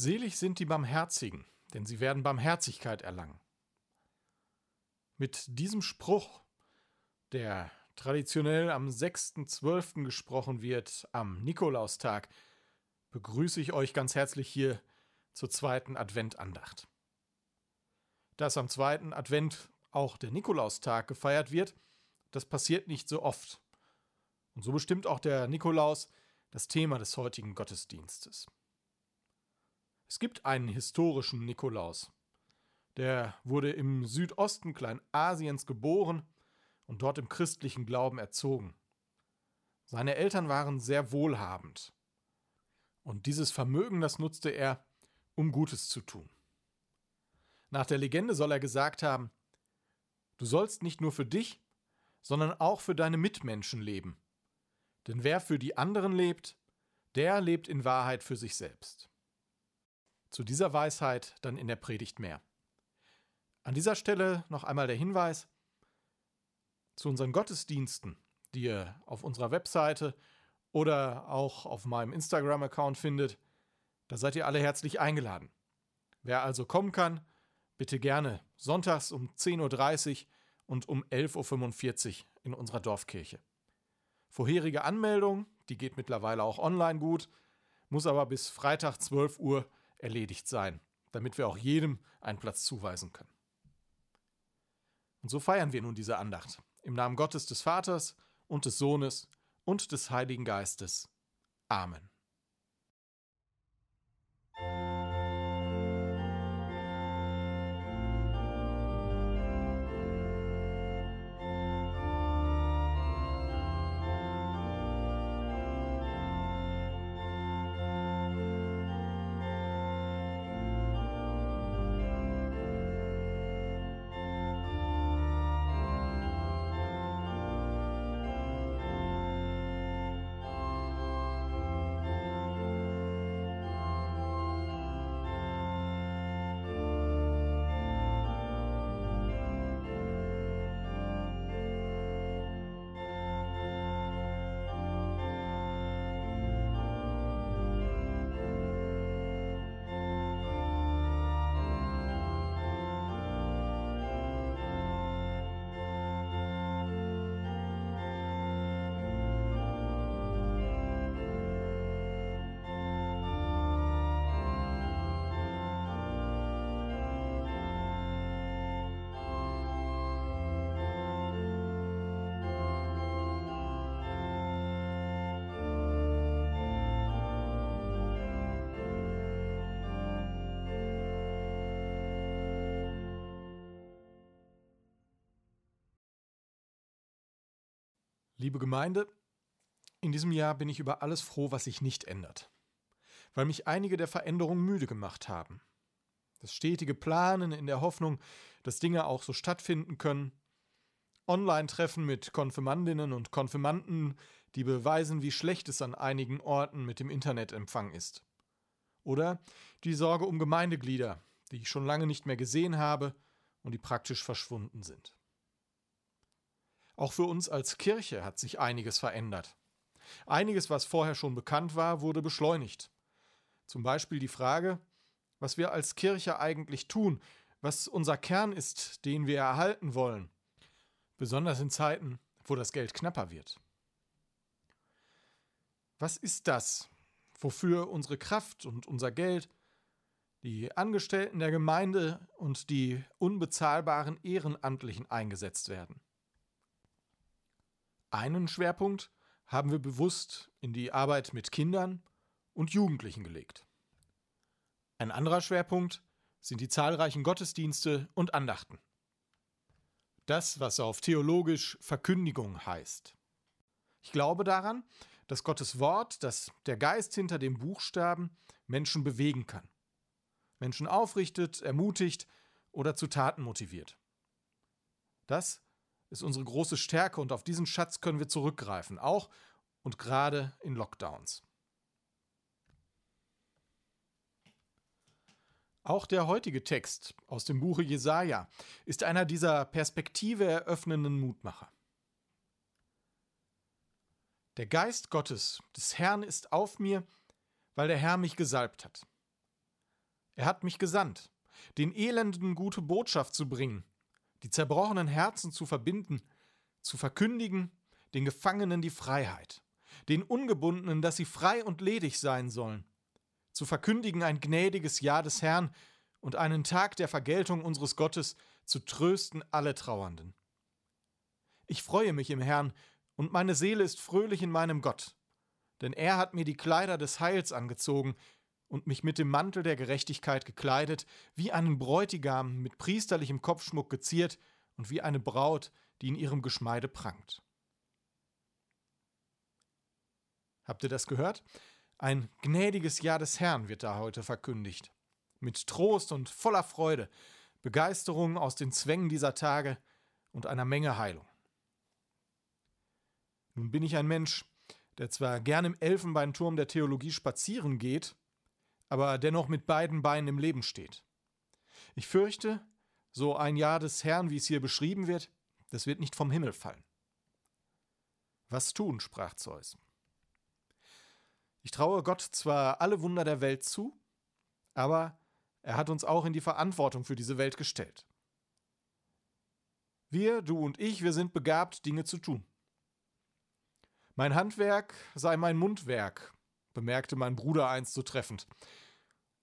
Selig sind die Barmherzigen, denn sie werden Barmherzigkeit erlangen. Mit diesem Spruch, der traditionell am 6.12. gesprochen wird, am Nikolaustag, begrüße ich euch ganz herzlich hier zur zweiten Adventandacht. Dass am zweiten Advent auch der Nikolaustag gefeiert wird, das passiert nicht so oft. Und so bestimmt auch der Nikolaus das Thema des heutigen Gottesdienstes. Es gibt einen historischen Nikolaus. Der wurde im Südosten Kleinasiens geboren und dort im christlichen Glauben erzogen. Seine Eltern waren sehr wohlhabend. Und dieses Vermögen, das nutzte er, um Gutes zu tun. Nach der Legende soll er gesagt haben, du sollst nicht nur für dich, sondern auch für deine Mitmenschen leben. Denn wer für die anderen lebt, der lebt in Wahrheit für sich selbst. Zu dieser Weisheit dann in der Predigt mehr. An dieser Stelle noch einmal der Hinweis zu unseren Gottesdiensten, die ihr auf unserer Webseite oder auch auf meinem Instagram-Account findet. Da seid ihr alle herzlich eingeladen. Wer also kommen kann, bitte gerne sonntags um 10.30 Uhr und um 11.45 Uhr in unserer Dorfkirche. Vorherige Anmeldung, die geht mittlerweile auch online gut, muss aber bis Freitag 12 Uhr erledigt sein, damit wir auch jedem einen Platz zuweisen können. Und so feiern wir nun diese Andacht. Im Namen Gottes des Vaters und des Sohnes und des Heiligen Geistes. Amen. Liebe Gemeinde, in diesem Jahr bin ich über alles froh, was sich nicht ändert, weil mich einige der Veränderungen müde gemacht haben. Das stetige Planen in der Hoffnung, dass Dinge auch so stattfinden können, Online-Treffen mit Konfirmandinnen und Konfirmanden, die beweisen, wie schlecht es an einigen Orten mit dem Internetempfang ist. Oder die Sorge um Gemeindeglieder, die ich schon lange nicht mehr gesehen habe und die praktisch verschwunden sind. Auch für uns als Kirche hat sich einiges verändert. Einiges, was vorher schon bekannt war, wurde beschleunigt. Zum Beispiel die Frage, was wir als Kirche eigentlich tun, was unser Kern ist, den wir erhalten wollen, besonders in Zeiten, wo das Geld knapper wird. Was ist das, wofür unsere Kraft und unser Geld, die Angestellten der Gemeinde und die unbezahlbaren Ehrenamtlichen eingesetzt werden? Einen Schwerpunkt haben wir bewusst in die Arbeit mit Kindern und Jugendlichen gelegt. Ein anderer Schwerpunkt sind die zahlreichen Gottesdienste und Andachten. Das, was auf theologisch Verkündigung heißt. Ich glaube daran, dass Gottes Wort, dass der Geist hinter dem Buchstaben Menschen bewegen kann. Menschen aufrichtet, ermutigt oder zu Taten motiviert. Das ist unsere große Stärke und auf diesen Schatz können wir zurückgreifen, auch und gerade in Lockdowns. Auch der heutige Text aus dem Buche Jesaja ist einer dieser Perspektive eröffnenden Mutmacher. Der Geist Gottes des Herrn ist auf mir, weil der Herr mich gesalbt hat. Er hat mich gesandt, den Elenden gute Botschaft zu bringen, die zerbrochenen Herzen zu verbinden, zu verkündigen, den Gefangenen die Freiheit, den Ungebundenen, dass sie frei und ledig sein sollen, zu verkündigen ein gnädiges Jahr des Herrn und einen Tag der Vergeltung unseres Gottes, zu trösten alle Trauernden. Ich freue mich im Herrn, und meine Seele ist fröhlich in meinem Gott, denn er hat mir die Kleider des Heils angezogen und mich mit dem Mantel der Gerechtigkeit gekleidet, wie einen Bräutigam mit priesterlichem Kopfschmuck geziert und wie eine Braut, die in ihrem Geschmeide prangt. Habt ihr das gehört? Ein gnädiges Jahr des Herrn wird da heute verkündigt. Mit Trost und voller Freude, Begeisterung aus den Zwängen dieser Tage und einer Menge Heilung. Nun bin ich ein Mensch, der zwar gern im Elfenbeinturm der Theologie spazieren geht, aber dennoch mit beiden Beinen im Leben steht. Ich fürchte, so ein Jahr des Herrn, wie es hier beschrieben wird, das wird nicht vom Himmel fallen. Was tun? sprach Zeus. Ich traue Gott zwar alle Wunder der Welt zu, aber er hat uns auch in die Verantwortung für diese Welt gestellt. Wir, du und ich, wir sind begabt, Dinge zu tun. Mein Handwerk sei mein Mundwerk, bemerkte mein Bruder einst so treffend.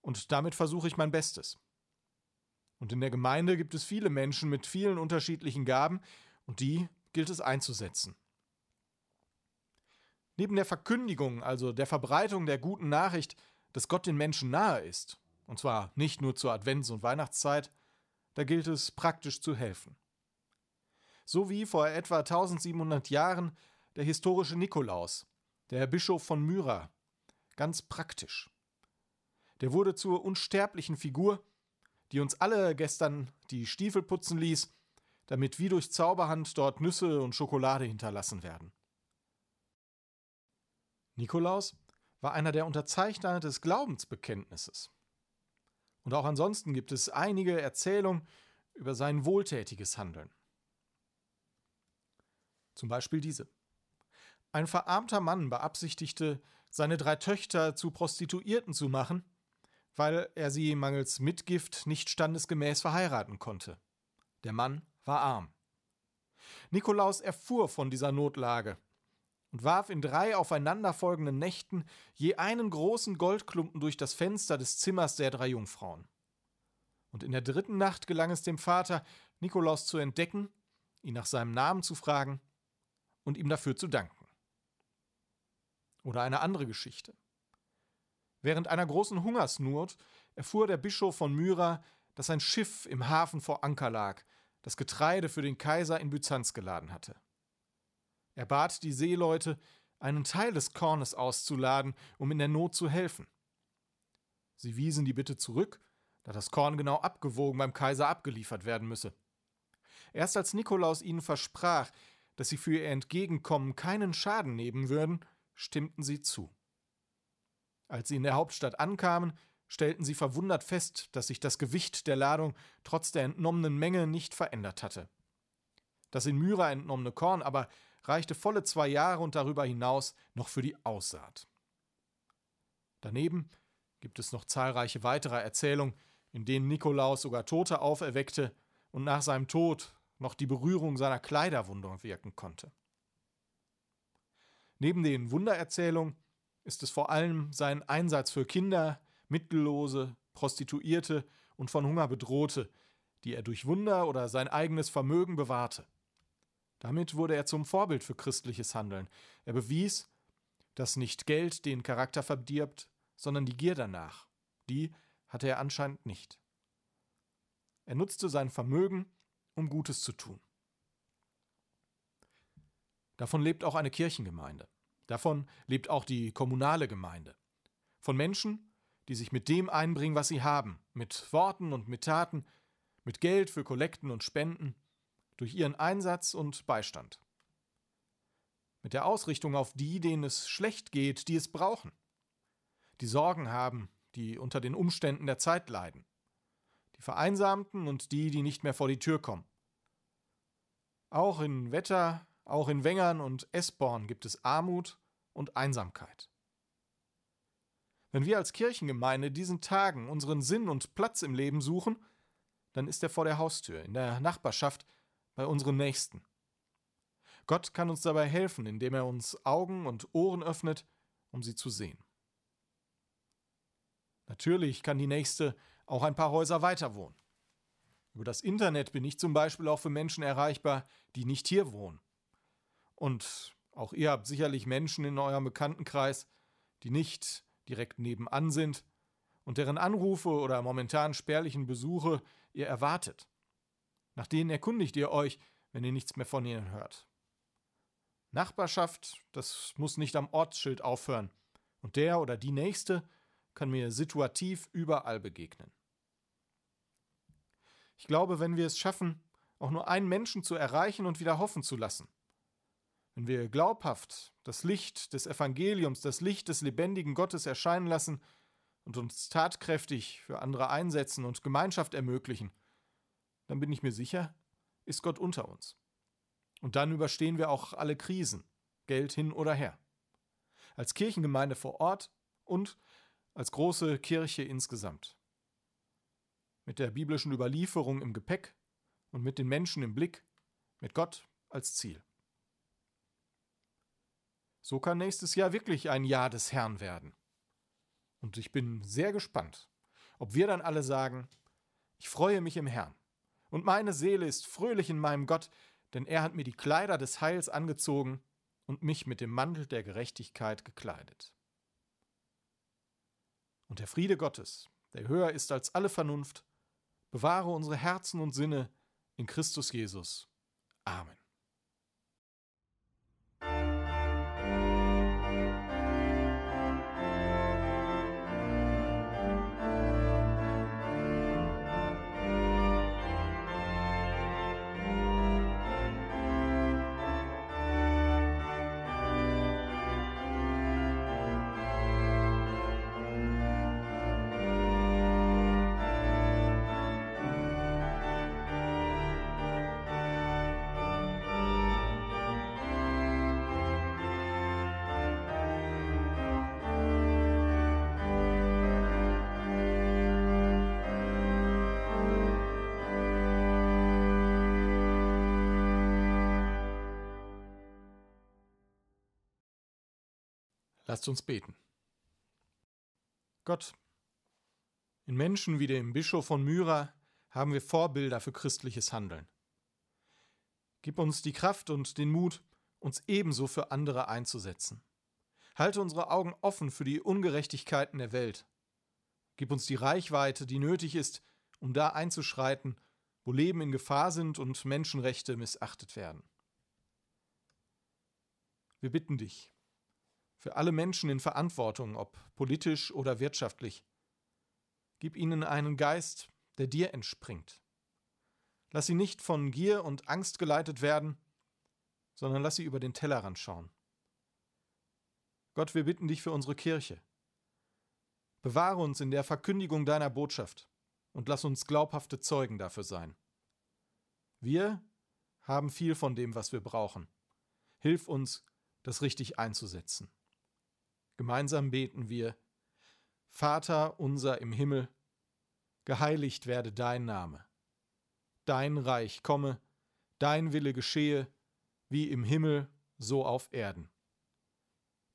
Und damit versuche ich mein Bestes. Und in der Gemeinde gibt es viele Menschen mit vielen unterschiedlichen Gaben, und die gilt es einzusetzen. Neben der Verkündigung, also der Verbreitung der guten Nachricht, dass Gott den Menschen nahe ist, und zwar nicht nur zur Advents- und Weihnachtszeit, da gilt es praktisch zu helfen. So wie vor etwa 1700 Jahren der historische Nikolaus, der Bischof von Myra, ganz praktisch. Der wurde zur unsterblichen Figur, die uns alle gestern die Stiefel putzen ließ, damit wie durch Zauberhand dort Nüsse und Schokolade hinterlassen werden. Nikolaus war einer der Unterzeichner des Glaubensbekenntnisses. Und auch ansonsten gibt es einige Erzählungen über sein wohltätiges Handeln. Zum Beispiel diese. Ein verarmter Mann beabsichtigte, seine drei Töchter zu Prostituierten zu machen, weil er sie mangels Mitgift nicht standesgemäß verheiraten konnte. Der Mann war arm. Nikolaus erfuhr von dieser Notlage und warf in drei aufeinanderfolgenden Nächten je einen großen Goldklumpen durch das Fenster des Zimmers der drei Jungfrauen. Und in der dritten Nacht gelang es dem Vater, Nikolaus zu entdecken, ihn nach seinem Namen zu fragen und ihm dafür zu danken. Oder eine andere Geschichte. Während einer großen Hungersnot erfuhr der Bischof von Myra, dass ein Schiff im Hafen vor Anker lag, das Getreide für den Kaiser in Byzanz geladen hatte. Er bat die Seeleute, einen Teil des Kornes auszuladen, um in der Not zu helfen. Sie wiesen die Bitte zurück, da das Korn genau abgewogen beim Kaiser abgeliefert werden müsse. Erst als Nikolaus ihnen versprach, dass sie für ihr Entgegenkommen keinen Schaden nehmen würden, stimmten sie zu. Als sie in der Hauptstadt ankamen, stellten sie verwundert fest, dass sich das Gewicht der Ladung trotz der entnommenen Menge nicht verändert hatte. Das in Myra entnommene Korn aber reichte volle zwei Jahre und darüber hinaus noch für die Aussaat. Daneben gibt es noch zahlreiche weitere Erzählungen, in denen Nikolaus sogar Tote auferweckte und nach seinem Tod noch die Berührung seiner Kleiderwunde wirken konnte. Neben den Wundererzählungen ist es vor allem sein Einsatz für Kinder, Mittellose, Prostituierte und von Hunger bedrohte, die er durch Wunder oder sein eigenes Vermögen bewahrte. Damit wurde er zum Vorbild für christliches Handeln. Er bewies, dass nicht Geld den Charakter verdirbt, sondern die Gier danach. Die hatte er anscheinend nicht. Er nutzte sein Vermögen, um Gutes zu tun. Davon lebt auch eine Kirchengemeinde. Davon lebt auch die kommunale Gemeinde. Von Menschen, die sich mit dem einbringen, was sie haben, mit Worten und mit Taten, mit Geld für Kollekten und Spenden, durch ihren Einsatz und Beistand. Mit der Ausrichtung auf die, denen es schlecht geht, die es brauchen, die Sorgen haben, die unter den Umständen der Zeit leiden, die Vereinsamten und die, die nicht mehr vor die Tür kommen. Auch in Wetter, auch in Wengern und Esborn gibt es Armut und Einsamkeit. Wenn wir als Kirchengemeinde diesen Tagen unseren Sinn und Platz im Leben suchen, dann ist er vor der Haustür, in der Nachbarschaft, bei unseren Nächsten. Gott kann uns dabei helfen, indem er uns Augen und Ohren öffnet, um sie zu sehen. Natürlich kann die Nächste auch ein paar Häuser weiter wohnen. Über das Internet bin ich zum Beispiel auch für Menschen erreichbar, die nicht hier wohnen. Und auch ihr habt sicherlich Menschen in eurem Bekanntenkreis, die nicht direkt nebenan sind und deren Anrufe oder momentan spärlichen Besuche ihr erwartet. Nach denen erkundigt ihr euch, wenn ihr nichts mehr von ihnen hört. Nachbarschaft, das muss nicht am Ortsschild aufhören. Und der oder die Nächste kann mir situativ überall begegnen. Ich glaube, wenn wir es schaffen, auch nur einen Menschen zu erreichen und wieder hoffen zu lassen, wenn wir glaubhaft das Licht des Evangeliums, das Licht des lebendigen Gottes erscheinen lassen und uns tatkräftig für andere einsetzen und Gemeinschaft ermöglichen, dann bin ich mir sicher, ist Gott unter uns. Und dann überstehen wir auch alle Krisen, Geld hin oder her. Als Kirchengemeinde vor Ort und als große Kirche insgesamt. Mit der biblischen Überlieferung im Gepäck und mit den Menschen im Blick, mit Gott als Ziel. So kann nächstes Jahr wirklich ein Jahr des Herrn werden. Und ich bin sehr gespannt, ob wir dann alle sagen, ich freue mich im Herrn. Und meine Seele ist fröhlich in meinem Gott, denn er hat mir die Kleider des Heils angezogen und mich mit dem Mantel der Gerechtigkeit gekleidet. Und der Friede Gottes, der höher ist als alle Vernunft, bewahre unsere Herzen und Sinne in Christus Jesus. Amen. Lasst uns beten. Gott, in Menschen wie dem Bischof von Myra haben wir Vorbilder für christliches Handeln. Gib uns die Kraft und den Mut, uns ebenso für andere einzusetzen. Halte unsere Augen offen für die Ungerechtigkeiten der Welt. Gib uns die Reichweite, die nötig ist, um da einzuschreiten, wo Leben in Gefahr sind und Menschenrechte missachtet werden. Wir bitten dich, für alle Menschen in Verantwortung, ob politisch oder wirtschaftlich. Gib ihnen einen Geist, der dir entspringt. Lass sie nicht von Gier und Angst geleitet werden, sondern lass sie über den Tellerrand schauen. Gott, wir bitten dich für unsere Kirche. Bewahre uns in der Verkündigung deiner Botschaft und lass uns glaubhafte Zeugen dafür sein. Wir haben viel von dem, was wir brauchen. Hilf uns, das richtig einzusetzen. Gemeinsam beten wir, Vater unser im Himmel, geheiligt werde dein Name. Dein Reich komme, dein Wille geschehe, wie im Himmel, so auf Erden.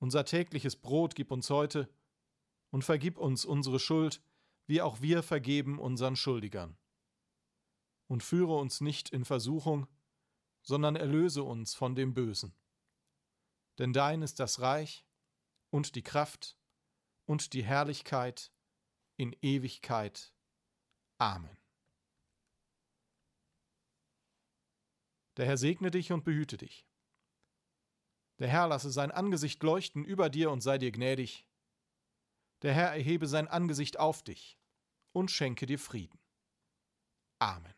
Unser tägliches Brot gib uns heute und vergib uns unsere Schuld, wie auch wir vergeben unseren Schuldigern. Und führe uns nicht in Versuchung, sondern erlöse uns von dem Bösen. Denn dein ist das Reich und die Kraft und die Herrlichkeit in Ewigkeit. Amen. Der Herr segne dich und behüte dich. Der Herr lasse sein Angesicht leuchten über dir und sei dir gnädig. Der Herr erhebe sein Angesicht auf dich und schenke dir Frieden. Amen.